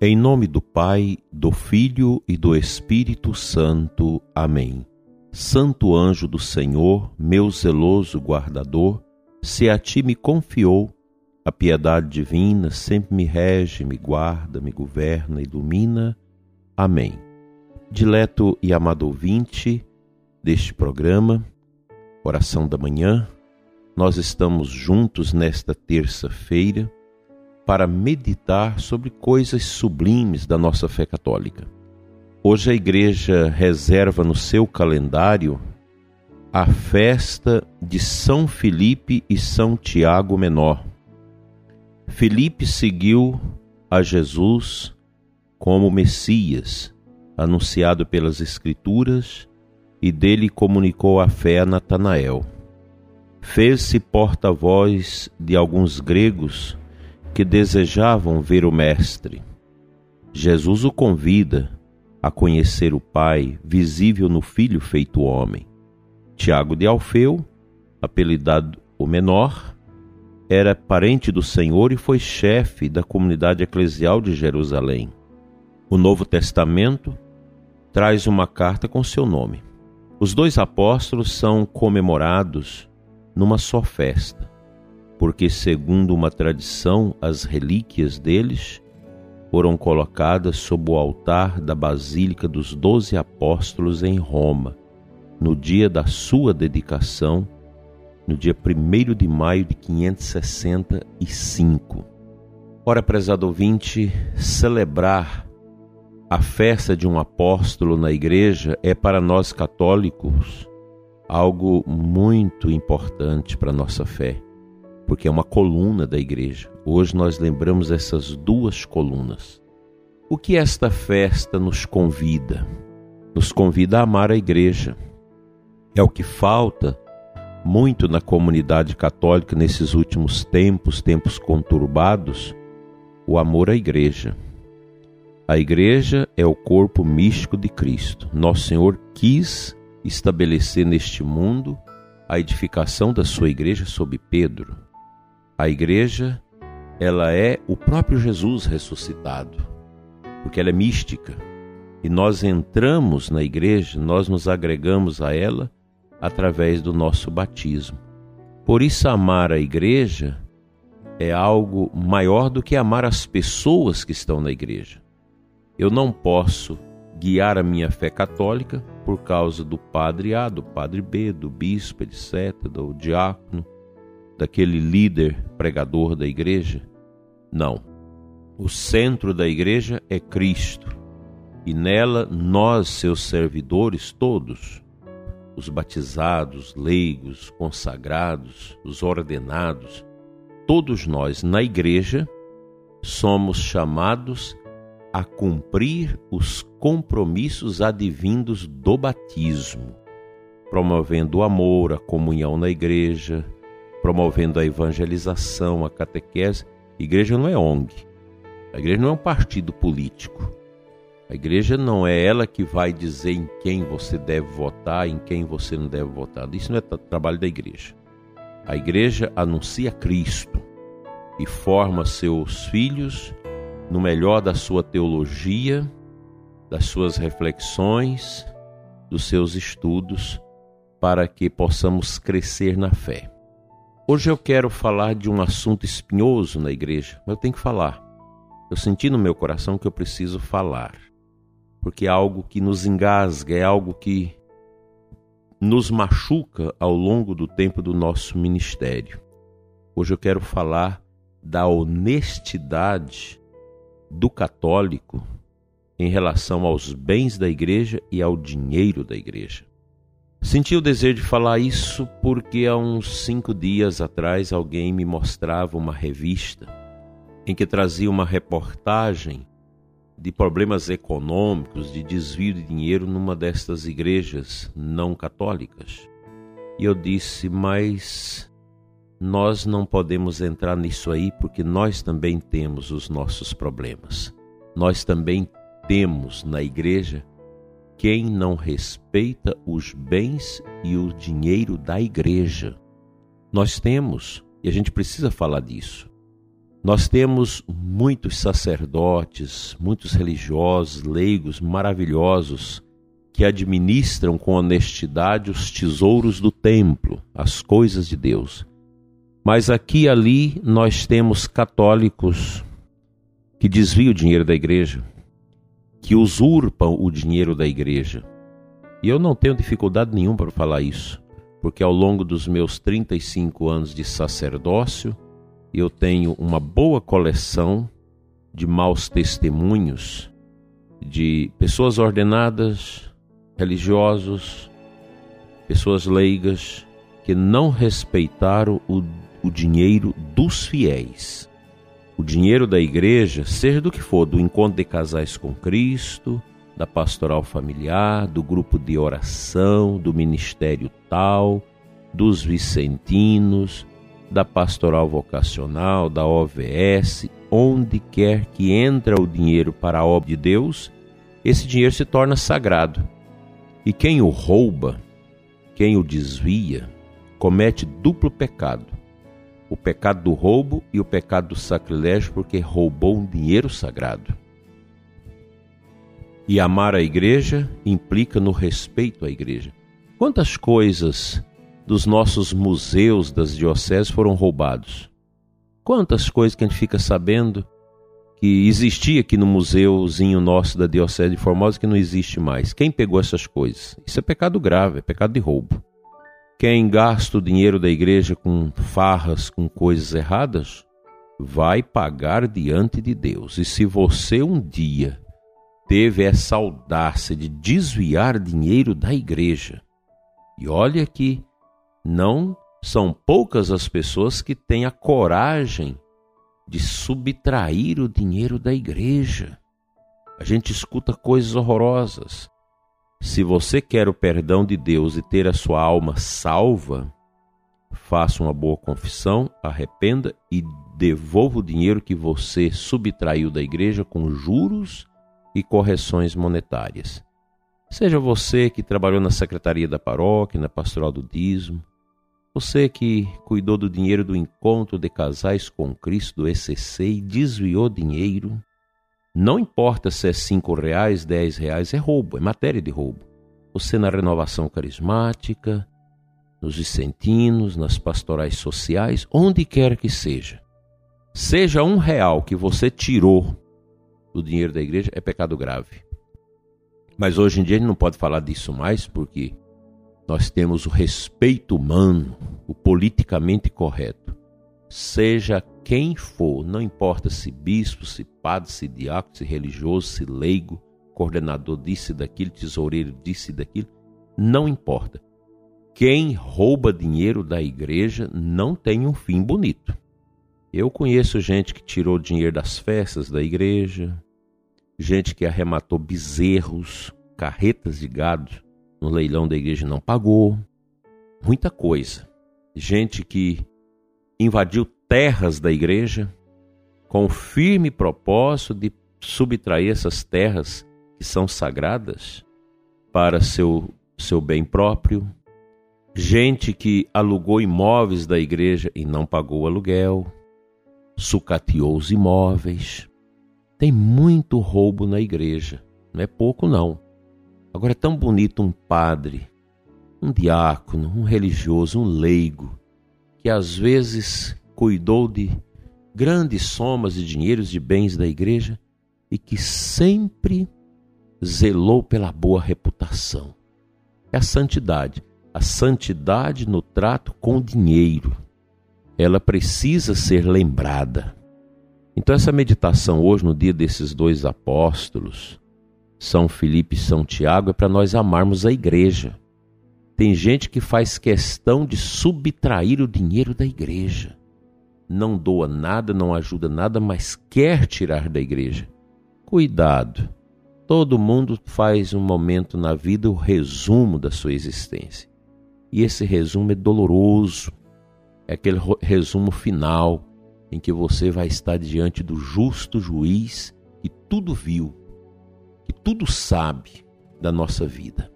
Em nome do Pai, do Filho e do Espírito Santo. Amém. Santo anjo do Senhor, meu zeloso guardador, se a ti me confiou, a piedade divina sempre me rege, me guarda, me governa, ilumina. Amém. Dileto e amado ouvinte deste programa, Oração da Manhã, nós estamos juntos nesta terça-feira para meditar sobre coisas sublimes da nossa fé católica. Hoje a igreja reserva no seu calendário a festa de São Felipe e São Tiago Menor. Felipe seguiu a Jesus como Messias, anunciado pelas Escrituras, e dele comunicou a fé a Natanael fez-se porta-voz de alguns gregos que desejavam ver o Mestre. Jesus o convida a conhecer o Pai, visível no Filho feito homem. Tiago de Alfeu, apelidado o Menor, era parente do Senhor e foi chefe da comunidade eclesial de Jerusalém. O Novo Testamento traz uma carta com seu nome. Os dois apóstolos são comemorados numa só festa, porque, segundo uma tradição, as relíquias deles foram colocadas sob o altar da Basílica dos Doze Apóstolos em Roma, no dia da sua dedicação, no dia 1 de maio de 565. Ora, prezado ouvinte, celebrar a festa de um apóstolo na igreja é para nós católicos algo muito importante para a nossa fé, porque é uma coluna da igreja. Hoje nós lembramos essas duas colunas. O que esta festa nos convida? Nos convida a amar a igreja. É o que falta muito na comunidade católica nesses últimos tempos, tempos conturbados, o amor à igreja. A igreja é o corpo místico de Cristo. Nosso Senhor quis estabelecer neste mundo a edificação da sua igreja sob Pedro. A igreja, ela é o próprio Jesus ressuscitado, porque ela é mística. E nós entramos na igreja, nós nos agregamos a ela através do nosso batismo. Por isso, amar a igreja é algo maior do que amar as pessoas que estão na igreja. Eu não posso guiar a minha fé católica por causa do padre A, do padre B, do bispo, etc., do diácono, daquele líder pregador da igreja. Não. O centro da igreja é Cristo e nela nós, seus servidores todos, os batizados, leigos, consagrados, os ordenados, todos nós na igreja somos chamados a cumprir os compromissos advindos do batismo, promovendo o amor, a comunhão na igreja, promovendo a evangelização, a catequese. A igreja não é ONG. A igreja não é um partido político. A igreja não é ela que vai dizer em quem você deve votar, em quem você não deve votar. Isso não é trabalho da igreja. A igreja anuncia Cristo e forma seus filhos no melhor da sua teologia, das suas reflexões, dos seus estudos, para que possamos crescer na fé. Hoje eu quero falar de um assunto espinhoso na igreja, mas eu tenho que falar. Eu senti no meu coração que eu preciso falar, porque é algo que nos engasga, é algo que nos machuca ao longo do tempo do nosso ministério. Hoje eu quero falar da honestidade do católico em relação aos bens da igreja e ao dinheiro da igreja. Senti o desejo de falar isso porque há uns cinco dias atrás alguém me mostrava uma revista em que trazia uma reportagem de problemas econômicos, de desvio de dinheiro numa destas igrejas não católicas. E eu disse, mas nós não podemos entrar nisso aí porque nós também temos os nossos problemas. Nós também temos na igreja quem não respeita os bens e o dinheiro da igreja. Nós temos, e a gente precisa falar disso. Nós temos muitos sacerdotes, muitos religiosos, leigos maravilhosos que administram com honestidade os tesouros do templo, as coisas de Deus. Mas aqui e ali nós temos católicos que desviam o dinheiro da igreja, que usurpam o dinheiro da igreja. E eu não tenho dificuldade nenhuma para falar isso, porque ao longo dos meus 35 anos de sacerdócio, eu tenho uma boa coleção de maus testemunhos de pessoas ordenadas, religiosos, pessoas leigas que não respeitaram o, o dinheiro dos fiéis. O dinheiro da igreja, seja do que for, do encontro de casais com Cristo, da pastoral familiar, do grupo de oração, do ministério tal, dos vicentinos, da pastoral vocacional, da OVS, onde quer que entra o dinheiro para a obra de Deus, esse dinheiro se torna sagrado. E quem o rouba, quem o desvia, comete duplo pecado: o pecado do roubo e o pecado do sacrilégio, porque roubou um dinheiro sagrado. E amar a igreja implica no respeito à igreja. Quantas coisas dos nossos museus das dioceses foram roubados? Quantas coisas que a gente fica sabendo que existia aqui no museuzinho nosso da Diocese de Formosa que não existe mais. Quem pegou essas coisas? Isso é pecado grave, é pecado de roubo. Quem gasta o dinheiro da igreja com farras, com coisas erradas, vai pagar diante de Deus. E se você um dia teve essa audácia de desviar dinheiro da igreja, e olha que não são poucas as pessoas que têm a coragem de subtrair o dinheiro da igreja. A gente escuta coisas horrorosas. Se você quer o perdão de Deus e ter a sua alma salva, faça uma boa confissão, arrependa e devolva o dinheiro que você subtraiu da igreja com juros e correções monetárias. Seja você que trabalhou na secretaria da paróquia, na pastoral do dízimo, você que cuidou do dinheiro do encontro de casais com Cristo do ECC e desviou dinheiro, não importa se é cinco reais, dez reais, é roubo, é matéria de roubo. Você na renovação carismática, nos vicentinos, nas pastorais sociais, onde quer que seja, seja um real que você tirou do dinheiro da igreja, é pecado grave. Mas hoje em dia a gente não pode falar disso mais porque nós temos o respeito humano, o politicamente correto. Seja quem for, não importa se bispo, se padre, se diácono, se religioso, se leigo, coordenador disse daquilo, tesoureiro disse daquilo, não importa. Quem rouba dinheiro da igreja não tem um fim bonito. Eu conheço gente que tirou dinheiro das festas da igreja, gente que arrematou bezerros, carretas de gado no leilão da igreja não pagou, muita coisa. Gente que invadiu terras da igreja com o firme propósito de subtrair essas terras que são sagradas para seu, seu bem próprio. Gente que alugou imóveis da igreja e não pagou o aluguel, sucateou os imóveis. Tem muito roubo na igreja, não é pouco não. Agora é tão bonito um padre, um diácono, um religioso, um leigo, que às vezes cuidou de grandes somas de dinheiros de bens da igreja e que sempre zelou pela boa reputação. É a santidade. A santidade no trato com o dinheiro. Ela precisa ser lembrada. Então, essa meditação hoje, no dia desses dois apóstolos, são Felipe e São Tiago é para nós amarmos a igreja. Tem gente que faz questão de subtrair o dinheiro da igreja. Não doa nada, não ajuda nada, mas quer tirar da igreja. Cuidado. Todo mundo faz um momento na vida o resumo da sua existência. E esse resumo é doloroso. É aquele resumo final em que você vai estar diante do justo juiz que tudo viu que tudo sabe da nossa vida.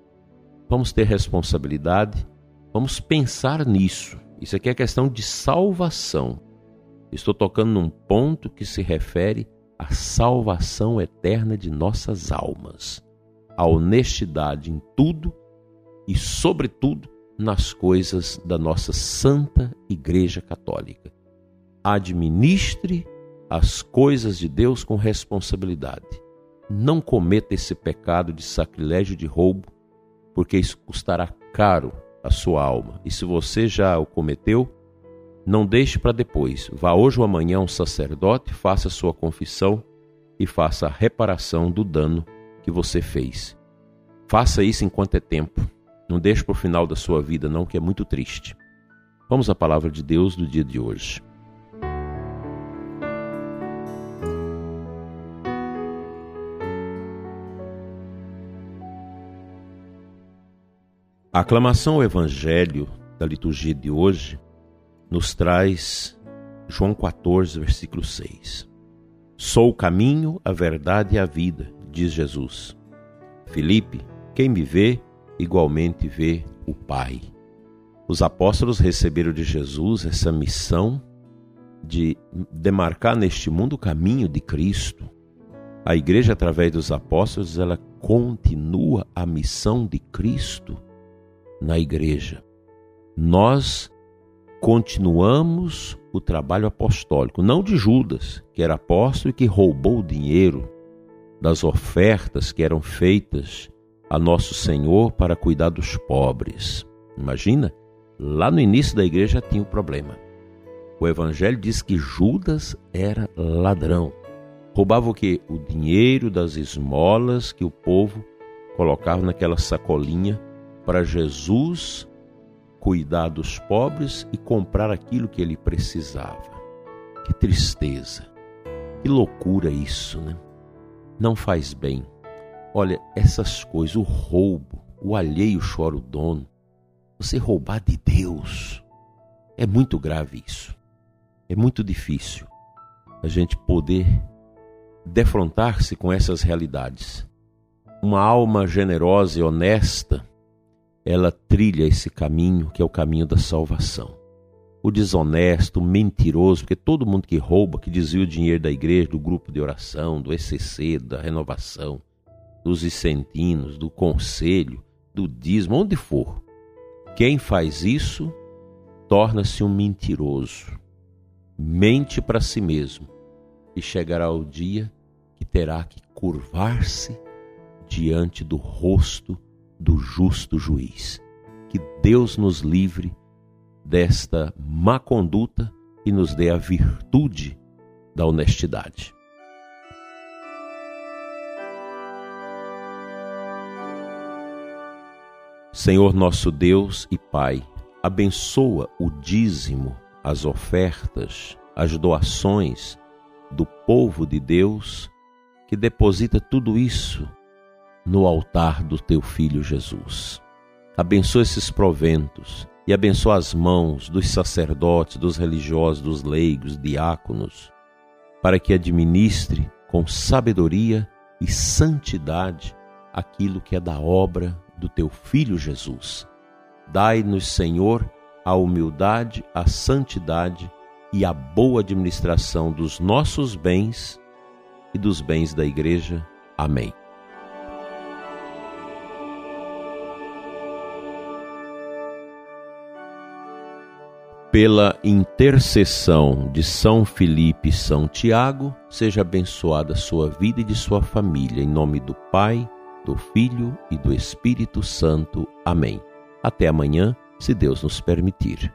Vamos ter responsabilidade, vamos pensar nisso. Isso aqui é questão de salvação. Estou tocando num ponto que se refere à salvação eterna de nossas almas, a honestidade em tudo e, sobretudo, nas coisas da nossa Santa Igreja Católica. Administre as coisas de Deus com responsabilidade. Não cometa esse pecado de sacrilégio de roubo, porque isso custará caro a sua alma. E se você já o cometeu, não deixe para depois. Vá hoje ou amanhã a um sacerdote, faça sua confissão e faça a reparação do dano que você fez. Faça isso enquanto é tempo. Não deixe para o final da sua vida, não, que é muito triste. Vamos à palavra de Deus do dia de hoje. A aclamação ao Evangelho da liturgia de hoje nos traz João 14, versículo 6. Sou o caminho, a verdade e a vida, diz Jesus. Filipe, quem me vê, igualmente vê o Pai. Os apóstolos receberam de Jesus essa missão de demarcar neste mundo o caminho de Cristo. A igreja, através dos apóstolos, ela continua a missão de Cristo na igreja. Nós continuamos o trabalho apostólico, não de Judas, que era apóstolo e que roubou o dinheiro das ofertas que eram feitas a nosso Senhor para cuidar dos pobres. Imagina, lá no início da igreja tinha o um problema. O evangelho diz que Judas era ladrão. Roubava o que? O dinheiro das esmolas que o povo colocava naquela sacolinha para Jesus cuidar dos pobres e comprar aquilo que ele precisava. Que tristeza, que loucura isso, né? Não faz bem. Olha, essas coisas, o roubo, o alheio chora o dono, você roubar de Deus, é muito grave isso. É muito difícil a gente poder defrontar-se com essas realidades. Uma alma generosa e honesta ela trilha esse caminho que é o caminho da salvação. O desonesto, o mentiroso, porque todo mundo que rouba, que desvia o dinheiro da igreja, do grupo de oração, do ECC, da renovação, dos vicentinos, do conselho, do dízimo, onde for, quem faz isso torna-se um mentiroso. Mente para si mesmo e chegará o dia que terá que curvar-se diante do rosto do justo juiz. Que Deus nos livre desta má conduta e nos dê a virtude da honestidade. Senhor nosso Deus e Pai, abençoa o dízimo, as ofertas, as doações do povo de Deus que deposita tudo isso no altar do teu filho Jesus. Abençoa esses proventos e abençoa as mãos dos sacerdotes, dos religiosos, dos leigos, diáconos, para que administre com sabedoria e santidade aquilo que é da obra do teu filho Jesus. Dai-nos, Senhor, a humildade, a santidade e a boa administração dos nossos bens e dos bens da igreja. Amém. Pela intercessão de São Felipe e São Tiago, seja abençoada a sua vida e de sua família, em nome do Pai, do Filho e do Espírito Santo. Amém. Até amanhã, se Deus nos permitir.